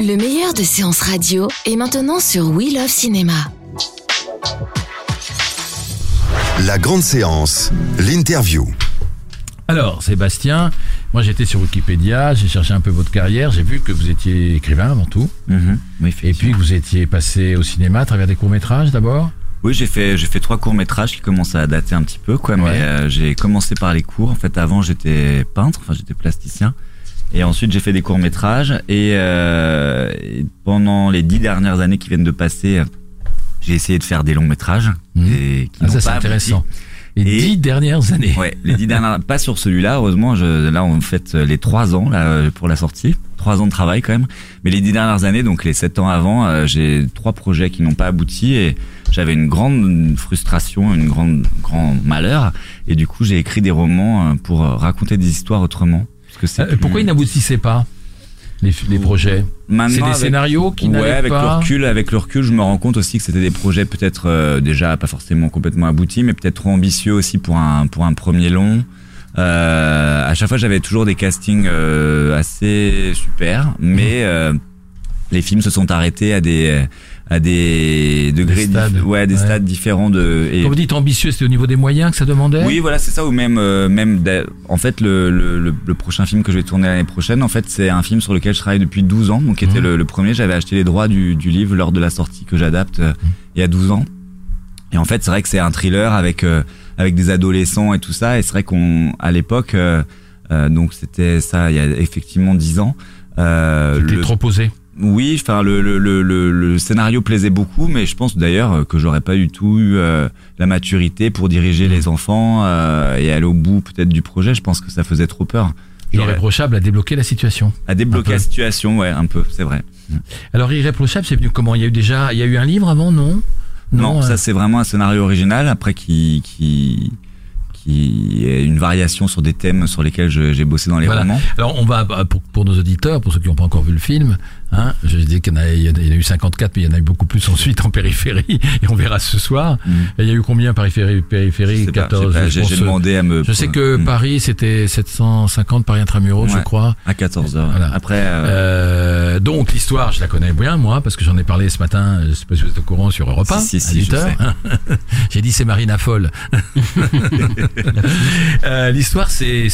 Le meilleur de séances radio est maintenant sur We Love Cinéma. La grande séance, l'interview. Alors, Sébastien, moi j'étais sur Wikipédia, j'ai cherché un peu votre carrière, j'ai vu que vous étiez écrivain avant tout, Mhm. Oui, et puis effectivement. que vous étiez passé au cinéma à travers des courts-métrages d'abord? Oui, j'ai fait, j'ai fait trois courts métrages qui commencent à dater un petit peu, quoi. Ouais. Mais euh, j'ai commencé par les cours. En fait, avant, j'étais peintre, enfin, j'étais plasticien. Et ensuite, j'ai fait des courts métrages. Et, euh, et pendant les dix dernières années qui viennent de passer, j'ai essayé de faire des longs métrages. Et qui Ah, ça c'est intéressant. Les dix dernières années. Ouais, les dix dernières, pas sur celui-là, heureusement. Je, là, on fait les trois ans là pour la sortie, trois ans de travail quand même. Mais les dix dernières années, donc les sept ans avant, euh, j'ai trois projets qui n'ont pas abouti et j'avais une grande frustration, une grande grand malheur. Et du coup, j'ai écrit des romans euh, pour raconter des histoires autrement. Parce que c'est Euh, plus- pourquoi ils n'aboutissaient pas les, les projets? C'est des avec- scénarios qui ouais, avec pas. le recul, avec le recul, je me rends compte aussi que c'était des projets peut-être euh, déjà pas forcément complètement aboutis, mais peut-être trop ambitieux aussi pour un pour un premier long. Euh, à chaque fois, j'avais toujours des castings euh, assez super, mais euh, les films se sont arrêtés à des à des degrés, Des stades. ouais, à des Ouais. stades différents de. et- Quand vous dites ambitieux, c'était au niveau des moyens que ça demandait? Oui, voilà, c'est ça. Ou même, euh, même, en fait, le, le, le, prochain film que je vais tourner l'année prochaine, en fait, c'est un film sur lequel je travaille depuis 12 ans. Donc, qui était Mhm. le, le premier. J'avais acheté les droits du, du livre lors de la sortie que j'adapte euh, il y a 12 ans. Et en fait, c'est vrai que c'est un thriller avec euh, avec des adolescents et tout ça. Et c'est vrai qu'on, à l'époque, euh, euh, donc c'était ça, il y a effectivement 10 ans. Euh, C'était trop posé. oui, enfin le, le, le, le, le scénario plaisait beaucoup, mais je pense d'ailleurs que j'aurais pas du tout eu euh, la maturité pour diriger les enfants euh, et aller au bout peut-être du projet. Je pense que ça faisait trop peur. Irréprochable à débloquer la situation. à débloquer la situation, ouais, un peu, c'est vrai. Alors Irréprochable, c'est venu comment? Il y a eu déjà, il y a eu un livre avant, non? Non, ça c'est vraiment un scénario original après qui qui qui est une variation sur des thèmes sur lesquels j'ai bossé dans les Voilà. romans. Alors on va pour, pour nos auditeurs, pour ceux qui n'ont pas encore vu le film, hein, je dis qu'il y en a, il y en a- eu 54, mais il y en a eu beaucoup plus ensuite en périphérie, et on verra ce soir. Mm. Et il y a eu combien périphérie, Je périphérie sais pas, 14. je sais pas, je demandé à me. je sais que Mm. Paris c'était 750 Paris intramuros, je Ouais. crois. à 14 heures. Voilà. Après, euh, Euh, donc l'histoire, je la connais bien moi parce que j'en ai parlé ce matin. Je sais pas si vous êtes au courant sur Europe 1 Si, si, à si, je 8 heures. J'ai dit c'est Marina Folle. Euh, l'histoire, c'est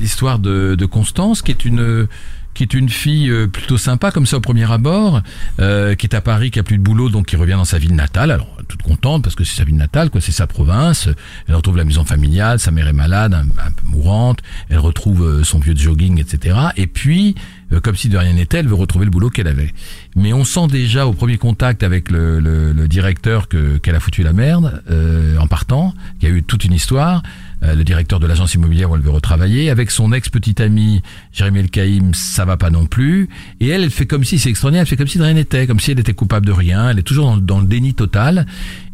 l'histoire de, de Constance qui est une qui est une fille euh, plutôt sympa comme ça au premier abord, euh, qui est à Paris, qui a plus de boulot, donc qui revient dans sa ville natale. Alors toute contente parce que c'est sa ville natale, quoi, c'est sa province. Elle retrouve la maison familiale, sa mère est malade, un, un peu mourante. Elle retrouve euh, son vieux jogging, etc. Et puis, euh, comme si de rien n'était, elle veut retrouver le boulot qu'elle avait. Mais on sent déjà au premier contact avec le, le, le directeur que qu'elle a foutu la merde euh, en partant, qu'il y a eu toute une histoire. Euh, le directeur de l'agence immobilière où elle veut retravailler, avec son ex-petite amie Jérémy El Kaïm, ça va pas non plus. Et elle, elle fait comme si, c'est extraordinaire, elle fait comme si de rien n'était, comme si elle était coupable de rien. Elle est toujours dans, dans le déni total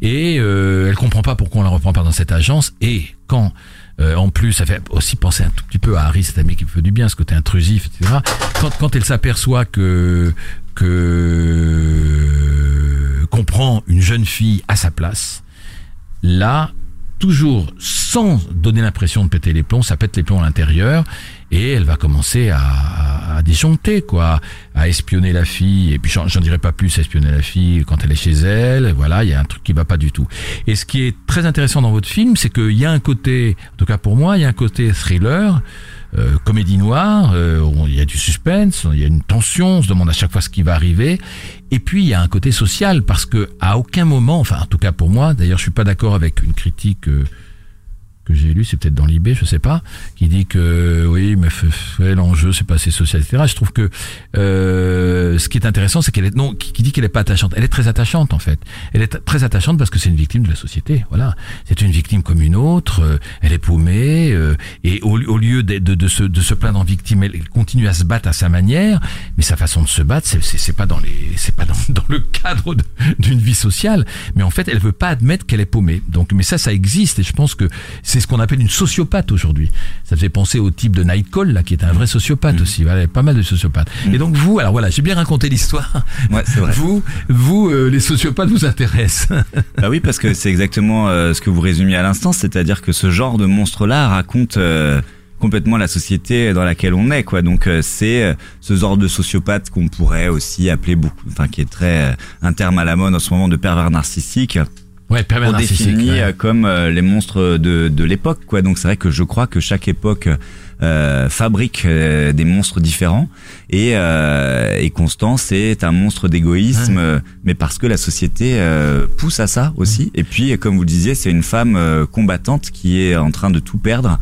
et euh, elle comprend pas pourquoi on la reprend pas dans cette agence. Et quand euh, en plus, ça fait aussi penser un tout petit peu à Harry, cet ami qui me fait du bien, ce côté intrusif, etc. Quand, quand elle s'aperçoit que que qu'on prend une jeune fille à sa place, là, toujours sans donner l'impression de péter les plombs, ça pète les plombs à l'intérieur et elle va commencer à, à disjoncter, quoi, à espionner la fille. Et puis j'en j'en dirai pas plus, espionner la fille quand elle est chez elle. Voilà, il y a un truc qui va pas du tout. Et ce qui est très intéressant dans votre film, c'est qu'il y a un côté, en tout cas pour moi, il y a un côté thriller. Euh, comédie noire, euh, il y a du suspense, il y a une tension, on se demande à chaque fois ce qui va arriver. Et puis il y a un côté social parce que à aucun moment, enfin en tout cas pour moi, d'ailleurs je suis pas d'accord avec une critique euh, que j'ai lu, c'est peut-être dans l'IB, je sais pas, qui dit que oui, mais l'enjeu c'est pas assez social, etc. Je trouve que euh, ce qui est intéressant, c'est qu'elle est non, qui, dit qu'elle est pas attachante. Elle est très attachante en fait. Elle est très attachante parce que c'est une victime de la société. Voilà, c'est une victime comme une autre. euh, elle est paumée euh, et au, au lieu de, de, de se de se plaindre en victime, elle, continue à se battre à sa manière. Mais sa façon de se battre, c'est pas dans les c'est pas dans, dans le cadre d'une vie sociale. Mais en fait, elle veut pas admettre qu'elle est paumée. Donc, mais ça, ça existe et je pense que ce qu'on appelle une sociopathe aujourd'hui. Ça fait penser au type de Nightcall là, qui est un vrai sociopathe aussi. Voilà, il y a pas mal de sociopathes. Et donc vous, alors voilà, j'ai bien raconté l'histoire. Ouais, c'est vrai. Vous, vous, euh, les sociopathes vous intéressent. Bah oui, parce que c'est exactement euh, ce que vous résumiez à l'instant, c'est-à-dire que ce genre de monstre-là raconte euh, complètement la société dans laquelle on est, quoi. Donc euh, c'est euh, ce genre de sociopathe qu'on pourrait aussi appeler beaucoup, enfin qui est très euh, un terme à la mode en ce moment de pervers narcissique, Ouais, on définit ouais. euh, comme euh, les monstres de, de l'époque, quoi. Donc c'est vrai que je crois que chaque époque fabrique euh, des monstres différents et, euh, et Constance est un monstre d'égoïsme, euh, mais parce que la société euh, pousse à ça aussi. Et puis, comme vous le disiez, c'est une femme euh, combattante qui est en train de tout perdre.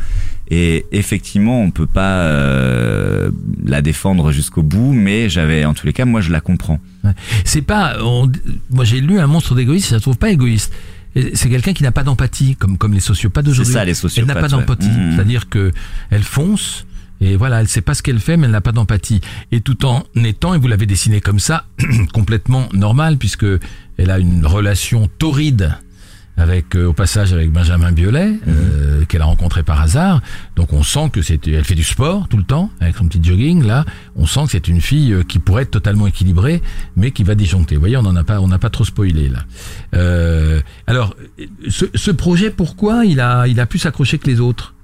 Et effectivement, on peut pas euh, la défendre jusqu'au bout, mais j'avais, en tous les cas, moi, je la comprends. C'est pas. on- moi, j'ai lu un monstre d'égoïste. Je la trouve pas égoïste. C'est quelqu'un qui n'a pas d'empathie, comme comme les sociopathes d'aujourd'hui. ça, les Elle sociopathes, n'a pas d'empathie. Mhm. C'est-à-dire que elle fonce. Et voilà, elle sait pas ce qu'elle fait, mais elle n'a pas d'empathie. Et tout en étant, et vous l'avez dessiné comme ça, complètement normal, puisque elle a une relation torride avec, euh, au passage, avec Benjamin Biolay, Mhm. euh, qu'elle a rencontré par hasard. Donc on sent que c'est, elle fait du sport tout le temps, avec son petit jogging là. On sent que c'est une fille euh, qui pourrait être totalement équilibrée, mais qui va disjoncter. Vous voyez, on en a pas, on n'a pas trop spoilé là. Euh, alors, ce, ce projet, pourquoi il a, il a pu s'accrocher que les autres?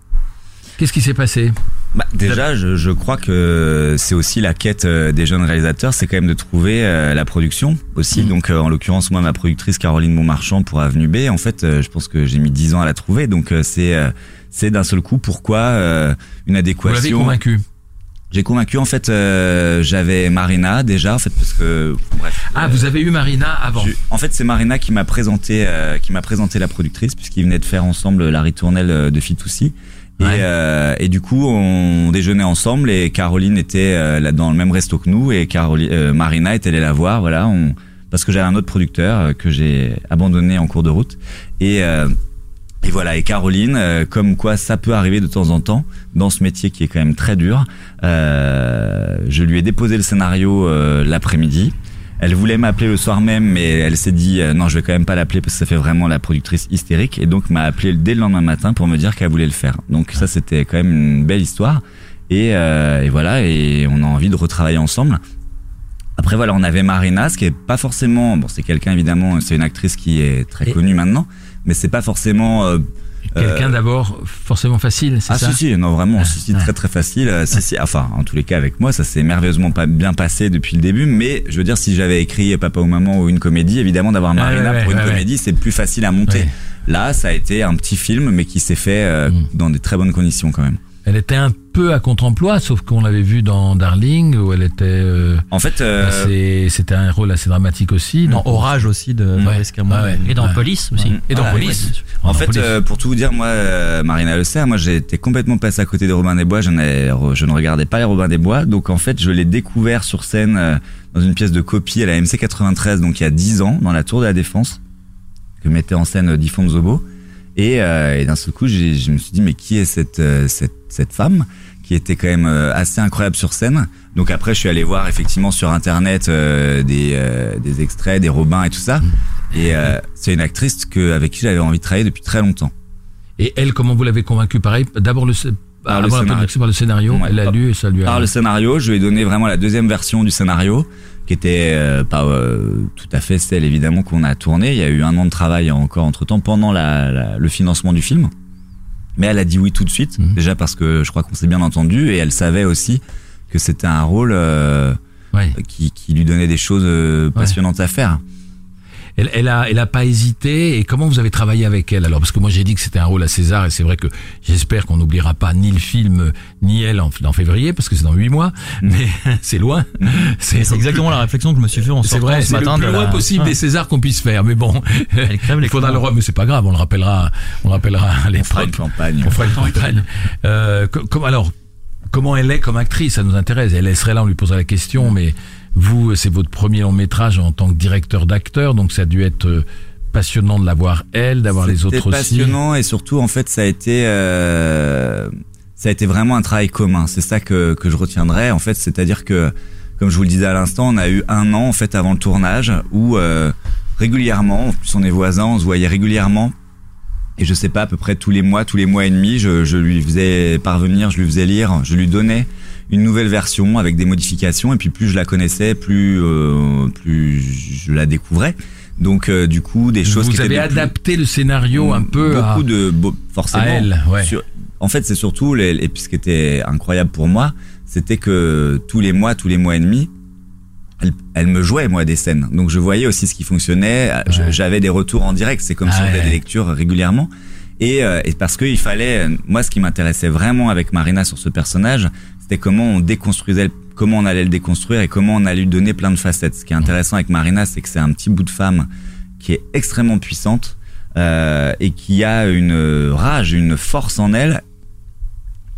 Qu'est-ce qui s'est passé? Bah, déjà, je, je crois que c'est aussi la quête euh, des jeunes réalisateurs, c'est quand même de trouver euh, la production aussi. Mhm. Donc, euh, en l'occurrence, moi, ma productrice Caroline Montmarchand pour Avenue B, en fait, euh, je pense que j'ai mis 10 ans à la trouver. Donc, euh, c'est euh, c'est d'un seul coup pourquoi euh, une Vous l'avez adéquation. convaincu J'ai convaincu en fait, euh, j'avais Marina déjà en fait parce que bref. Ah, vous avez eu Marina avant. je- en fait, c'est Marina qui m'a présenté, euh, qui m'a présenté la productrice puisqu'ils venaient de faire ensemble la ritournelle de Fitoussi. Et, Ouais. euh, et du coup, on déjeunait ensemble et Caroline était euh, là dans le même resto que nous et Caroline, euh, Marina est allée la voir, voilà, on, parce que j'avais un autre producteur euh, que j'ai abandonné en cours de route. Et, euh, et voilà, et Caroline, euh, comme quoi ça peut arriver de temps en temps dans ce métier qui est quand même très dur. Euh, je lui ai déposé le scénario euh, l'après-midi. Elle voulait m'appeler le soir même, mais elle s'est dit euh, non, je vais quand même pas l'appeler parce que ça fait vraiment la productrice hystérique, et donc m'a appelé dès le lendemain matin pour me dire qu'elle voulait le faire. Donc ça, c'était quand même une belle histoire. Et, euh, et voilà, et on a envie de retravailler ensemble. Après voilà, on avait Marina, ce qui est pas forcément, bon, c'est quelqu'un évidemment, c'est une actrice qui est très Et- connue maintenant, mais c'est pas forcément euh, Quelqu'un euh, d'abord forcément facile, c'est ah ça si si non vraiment Ah, si très très facile. Euh, si si enfin en tous les cas avec moi ça s'est merveilleusement pas bien passé depuis le début mais je veux dire si j'avais écrit papa ou maman ou une comédie évidemment d'avoir Ah, Marina ouais, pour ouais, une ouais, comédie c'est plus facile à monter. Là ça a été un petit film mais qui s'est fait euh, Mm. dans des très bonnes conditions quand même Elle était un peu à contre-emploi, sauf qu'on l'avait vu dans Darling, où elle était... euh, en fait euh, C'était un rôle assez dramatique aussi. Dans Orage aussi de Ouais. Maurice. Ouais, ouais. Et dans Ouais. Police aussi. Et dans Ah, Police. En Dans fait, Police. euh, pour tout vous dire, moi, euh, Marina Le Serre, moi, j'ai été complètement passé à côté des Robins des Bois. Je, n'ai- je ne regardais pas les Robins des Bois. Donc, en fait, je l'ai découvert sur scène euh, dans une pièce de copie à la MC 93, donc il y a 10 ans, dans la Tour de la Défense, que mettait en scène euh, Diffon Zobo. Et, euh, et d'un seul coup, je me suis dit, mais qui est cette, euh, cette, cette femme qui était quand même euh, assez incroyable sur scène. Donc après, je suis allé voir effectivement sur internet euh, des, euh, des extraits, des Robins et tout ça. Et euh, c'est une actrice que, avec qui j'avais envie de travailler depuis très longtemps. Et elle, comment vous l'avez convaincue? Pareil, d'abord le, Par le scénario. par le scénario. Ouais, elle par- lu et ça lui a... Par le scénario, je lui ai donné vraiment la deuxième version du scénario, qui était euh, pas euh, tout à fait celle évidemment qu'on a tournée. Il y a eu un an de travail encore entre temps pendant la, la- le financement du film. Mais elle a dit oui tout de suite, Mhm. déjà parce que je crois qu'on s'est bien entendu et elle savait aussi que c'était un rôle euh, Ouais. qui, qui lui donnait des choses passionnantes à faire. Elle, elle a, elle a pas hésité. Et comment vous avez travaillé avec elle alors? Parce que moi j'ai dit que c'était un rôle à César, et c'est vrai que j'espère qu'on n'oubliera pas ni le film ni elle en, en février, parce que c'est dans huit mois. Mm. Mais c'est loin. C'est exactement la réflexion que je me suis fait en C'est sortant vrai, ce c'est le matin plus de loin la- possible des Césars qu'on puisse faire. Mais bon, Elle crève il faudra le mais c'est pas grave, on le rappellera, on le rappellera à On fera une campagne. On fera une campagne. Euh, co- comme alors, comment elle est comme actrice, ça nous intéresse. Elle, elle serait là, on lui poserait la question, mais vous, c'est votre premier long métrage en tant que directeur d'acteur, donc ça a dû être euh, passionnant de la voir elle, d'avoir les autres C'était aussi. passionnant et surtout en fait ça a été euh, ça a été vraiment un travail commun. C'est ça que que je retiendrai en fait, c'est-à-dire que comme je vous le disais à l'instant, on a eu un an en fait avant le tournage où euh, régulièrement, en plus on est voisins, on se voyait régulièrement. Et je sais pas, à peu près tous les mois, tous les mois et demi, je, je lui faisais parvenir, je lui faisais lire, je lui donnais une nouvelle version avec des modifications. Et puis plus je la connaissais, plus euh, plus je la découvrais. Donc euh, du coup, des choses qui Vous étaient avez plus- adapté le scénario un peu à, beaucoup de beau- forcément à elle, ouais. sur- en fait c'est surtout les, et puis ce qui était incroyable pour moi c'était que tous les mois tous les mois et demi elle, elle me jouait moi des scènes donc je voyais aussi ce qui fonctionnait Ouais. j'avais des retours en direct c'est comme Ah si on faisait ouais. des lectures régulièrement et, euh, et parce qu'il fallait moi ce qui m'intéressait vraiment avec Marina sur ce personnage c'était comment on déconstruisait comment on allait le déconstruire et comment on allait lui donner plein de facettes ce qui est intéressant avec Marina c'est que c'est un petit bout de femme qui est extrêmement puissante euh, et qui a une rage, une force en elle,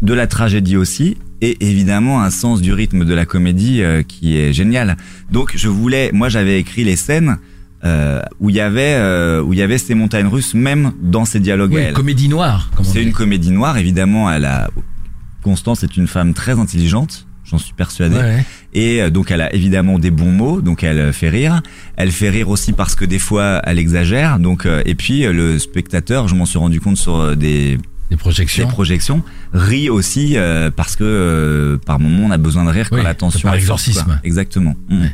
de la tragédie aussi, et évidemment un sens du rythme de la comédie euh, qui est génial. Donc je voulais, moi j'avais écrit les scènes euh, où il y avait euh, où il y avait ces montagnes russes même dans ces dialogues. Oui, à elle. comédie noire. C'est une comédie noire, évidemment. Elle a Constance est une femme très intelligente, j'en suis persuadé. Ouais. Et euh, donc elle a évidemment des bons mots, donc elle euh, fait rire. Elle fait rire aussi parce que des fois elle exagère. Donc euh, et puis le spectateur, je m'en suis rendu compte sur des, Des des projections. projections, rit aussi euh, parce que euh, par moment on a besoin de rire quand Oui, la tension par forte, exorcisme. Exactement. Mm.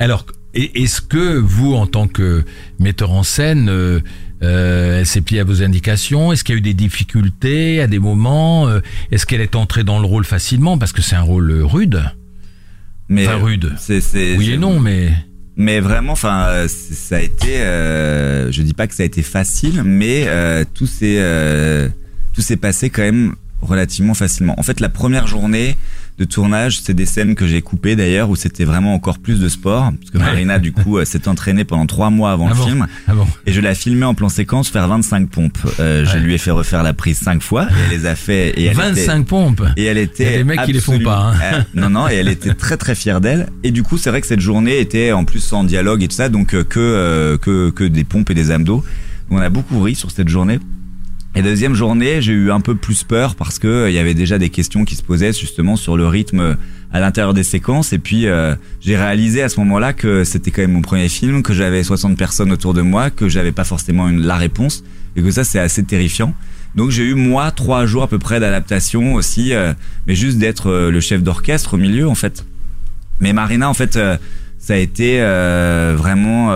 Alors, et- est-ce que vous, en tant que metteur en scène, euh, euh, elle s'est pliée à vos indications? Est-ce qu'il y a eu des difficultés à des moments? Euh, Est-ce qu'elle est entrée dans le rôle facilement? Parce que c'est un rôle euh, rude. Mais Enfin, euh, rude. C'est, c'est, Oui et non, mais Mais vraiment, enfin, euh, ça a été. Euh, je dis pas que ça a été facile, mais euh, tout s'est euh, tout s'est passé quand même relativement facilement. En fait, la première journée de tournage, c'est des scènes que j'ai coupées d'ailleurs où c'était vraiment encore plus de sport, parce que Ouais. Marina du coup euh, s'est entraînée pendant trois mois avant Ah le bon film, ah bon et je l'ai filmé en plan séquence faire 25 pompes. Euh, Je lui ai fait refaire la prise cinq fois, et elle les a fait. Et elle était- 25 pompes. et elle était. Il y a des mecs qui les font pas, hein. Euh, non, non, et elle était très très fière d'elle. Et du coup, c'est vrai que cette journée était en plus sans dialogue et tout ça, donc euh, que euh, que que des pompes et des abdos. On a beaucoup ri sur cette journée. Et deuxième journée, j'ai eu un peu plus peur parce que euh, il y avait déjà des questions qui se posaient justement sur le rythme euh, à l'intérieur des séquences. Et puis euh, j'ai réalisé à ce moment-là que c'était quand même mon premier film, que j'avais 60 personnes autour de moi, que j'avais pas forcément une, la réponse et que ça c'est assez terrifiant. Donc j'ai eu moi trois jours à peu près d'adaptation aussi, euh, mais juste d'être euh, le chef d'orchestre au milieu en fait. Mais Marina en fait, ça a été vraiment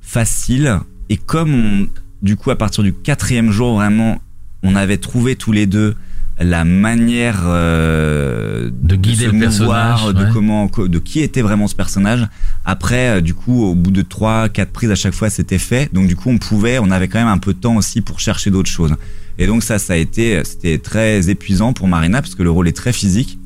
facile et comme on, du coup à partir du quatrième jour vraiment, on avait trouvé tous les deux la manière euh, De guider le mouvoir, personnage, de comment, co- de qui était vraiment ce personnage. Après, euh, du coup, au bout de trois, quatre prises à chaque fois, c'était fait. Donc du coup, on pouvait, on avait quand même un peu de temps aussi pour chercher d'autres choses. Et donc ça, ça a été, c'était très épuisant pour Marina parce que le rôle est très physique,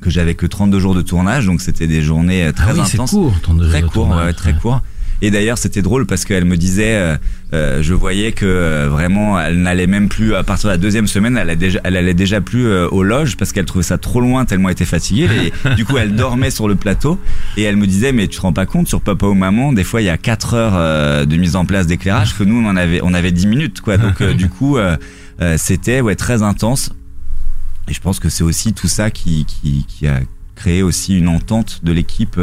que j'avais que 32 jours de tournage, donc c'était des journées euh, très ah oui, intenses court. ton très de court, tournage, ouais, très ouais. court. Et d'ailleurs, c'était drôle parce qu'elle me disait, euh, euh, je voyais que euh, vraiment, elle n'allait même plus à partir de la deuxième semaine, elle, a déjà, elle allait déjà plus euh, aux loges parce qu'elle trouvait ça trop loin tellement elle était fatiguée. Et du coup, elle dormait sur le plateau et elle me disait, mais tu te rends pas compte sur Papa ou Maman, des fois il y a quatre heures de mise en place d'éclairage que nous on en avait, on avait 10 minutes quoi. Donc du coup, c'était ouais très intense. Et je pense que c'est aussi tout ça qui, qui, qui a créé aussi une entente de l'équipe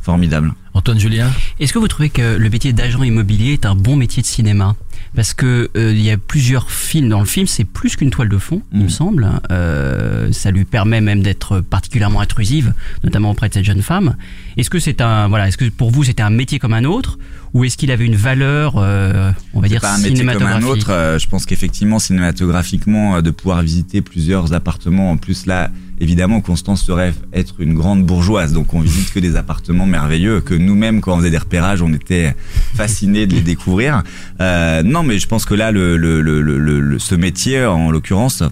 formidable. Antoine Julien. Est-ce que vous trouvez que le métier d'agent immobilier est un bon métier de cinéma? Parce que euh, il y a plusieurs films. Dans le film, c'est plus qu'une toile de fond, il Mm. me semble. Euh, ça lui permet même d'être particulièrement intrusive, notamment auprès de cette jeune femme. Est-ce que c'est un voilà Est-ce que pour vous c'était un métier comme un autre, ou est-ce qu'il avait une valeur, euh, on va dire pas un métier comme un autre. euh, je pense qu'effectivement, cinématographiquement, de pouvoir visiter plusieurs appartements, en plus là, évidemment, Constance se rêve être une grande bourgeoise, donc on visite que des appartements merveilleux que nous-mêmes, quand on faisait des repérages, on était fascinés de les découvrir. Euh, non, mais je pense que là, le, le, le, ce métier, en l'occurrence,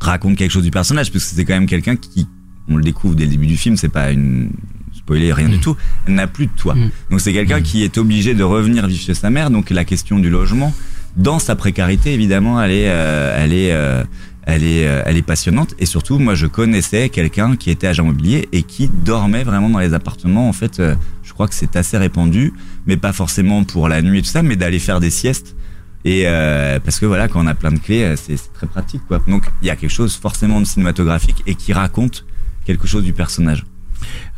raconte quelque chose du personnage, parce que c'est quand même quelqu'un qui, on le découvre dès le début du film, c'est pas une spoiler, rien du tout, elle n'a plus de toit. Mm. Donc c'est quelqu'un qui est obligé de revenir vivre chez sa mère, donc la question du logement, dans sa précarité, évidemment, elle est, euh, elle est, euh, elle est, euh, elle est passionnante. Et surtout, moi, je connaissais quelqu'un qui était agent immobilier et qui dormait vraiment dans les appartements. En fait, euh, je crois que c'est assez répandu, mais pas forcément pour la nuit et tout ça, mais d'aller faire des siestes. Et euh, parce que voilà, quand on a plein de clés, c'est très pratique, quoi. Donc, il y a quelque chose forcément de cinématographique et qui raconte quelque chose du personnage.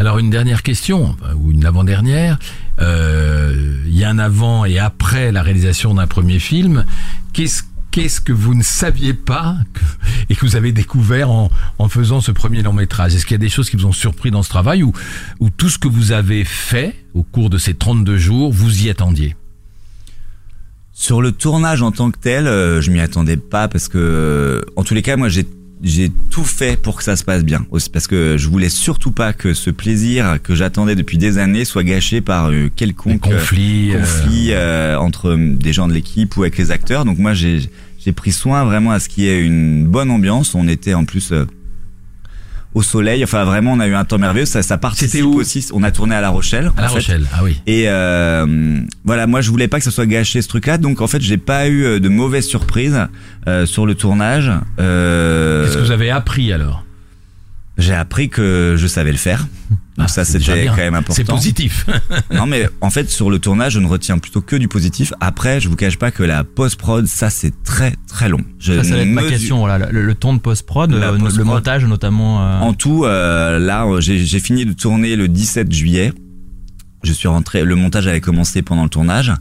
Alors une dernière question, ou une avant-dernière. Il y a un avant et après la réalisation d'un premier film. Qu'est-ce qu'est-ce que vous ne saviez pas et que vous avez découvert en, faisant ce premier long métrage? Est-ce qu'il y a des choses qui vous ont surpris dans ce travail ou, ou tout ce que vous avez fait au cours de ces 32 jours, vous y attendiez? Sur le tournage en tant que tel, euh, je m'y attendais pas parce que, en tous les cas, moi, j'ai j'ai tout fait pour que ça se passe bien. Parce que je voulais surtout pas que ce plaisir que j'attendais depuis des années soit gâché par euh, quelconque conflit, euh, conflit euh, entre des gens de l'équipe ou avec les acteurs. Donc moi, j'ai pris soin vraiment à ce qu'il y ait une bonne ambiance. On était en plus au soleil. Enfin, vraiment, on a eu un temps merveilleux. Ça, ça participe où aussi. On a tourné à La Rochelle. à La fait. Rochelle. Ah oui. Et euh, voilà, moi je voulais pas que ça soit gâché ce truc-là, donc en fait j'ai pas eu euh, de mauvaises surprises euh, sur le tournage. Euh, Qu'est-ce que vous avez appris alors? J'ai appris que je savais le faire, donc Ah, ça c'est déjà c'était quand même important. C'est positif. non mais en fait sur le tournage je ne retiens plutôt que du positif. Après je vous cache pas que la post prod ça c'est très très long. Je Ça, ça va être ma question. Voilà, le, le ton de post-prod, La euh, le montage notamment. euh, En tout, euh, là, j'ai j'ai fini de tourner le 17 juillet. Je suis rentré. Le montage avait commencé pendant le tournage.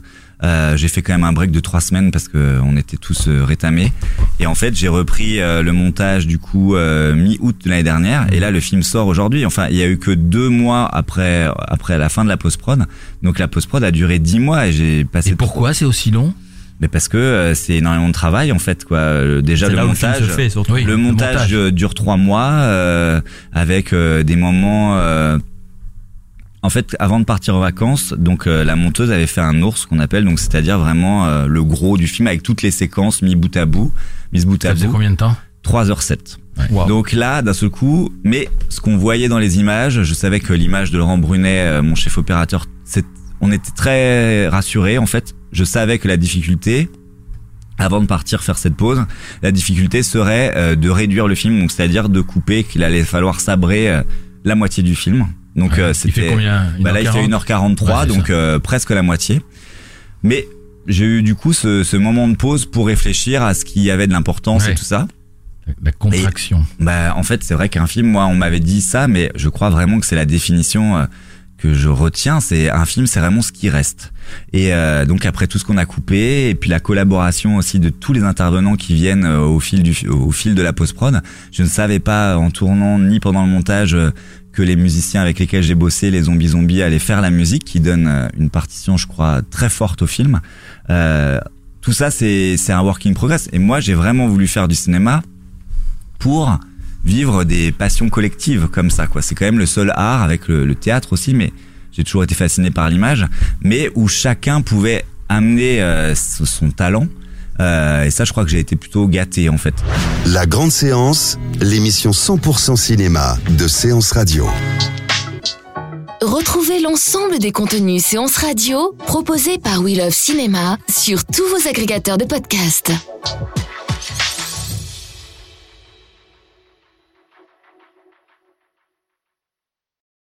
Euh, j'ai fait quand même un break de trois semaines parce que on était tous euh, rétamés. Et en fait, j'ai repris euh, le montage du coup euh, mi-août de l'année dernière. Et là, le film sort aujourd'hui. Enfin, il y a eu que deux mois après après la fin de la post prod. Donc la post prod a duré dix mois et j'ai passé. Et pourquoi c'est aussi long? Mais parce que euh, c'est énormément de travail en fait quoi. Euh, Déjà le le montage. fait. Oui. Le le montage, montage. euh, dure trois mois euh, avec euh, des moments. En fait, avant de partir en vacances, donc euh, la monteuse avait fait un ours qu'on appelle, donc c'est-à-dire vraiment euh, le gros du film avec toutes les séquences mis bout à bout, mises bout Ça à faisait bout. combien de temps? 3h07. Wow. Donc là, d'un seul coup, mais ce qu'on voyait dans les images, je savais que l'image de Laurent Brunet, euh, mon chef opérateur, on était très rassurés en fait. Je savais que la difficulté, avant de partir faire cette pause, la difficulté serait euh, de réduire le film, donc c'est-à-dire de couper, qu'il allait falloir sabrer euh, la moitié du film. Donc euh, Il fait c'était combien? bah là, il fait 1h40? 1h43, Ouais, donc euh, presque la moitié. Mais j'ai eu du coup ce, ce moment de pause pour réfléchir à ce qui avait de l'importance Ouais. et tout ça. La contraction. Bah en fait c'est vrai qu'un film, moi on m'avait dit ça, mais je crois vraiment que c'est la définition euh, que je retiens. C'est un film, c'est vraiment ce qui reste. Et euh, donc après tout ce qu'on a coupé, et puis la collaboration aussi de tous les intervenants qui viennent au fil du au fil de la post prod, je ne savais pas en tournant ni pendant le montage que les musiciens avec lesquels j'ai bossé, les zombies zombies, allaient faire la musique, qui donne euh, une partition, je crois, très forte au film. Euh, tout ça, c'est un work in progress. Et moi, j'ai vraiment voulu faire du cinéma pour vivre des passions collectives comme ça quoi c'est quand même le seul art avec le, théâtre aussi mais j'ai toujours été fasciné par l'image mais où chacun pouvait amener euh, son talent Euh, et ça je crois que j'ai été plutôt gâté en fait La grande séance, l'émission 100% cinéma de Séance Radio. Retrouvez l'ensemble des contenus séances radio proposés par We Love Cinéma sur tous vos agrégateurs de podcasts.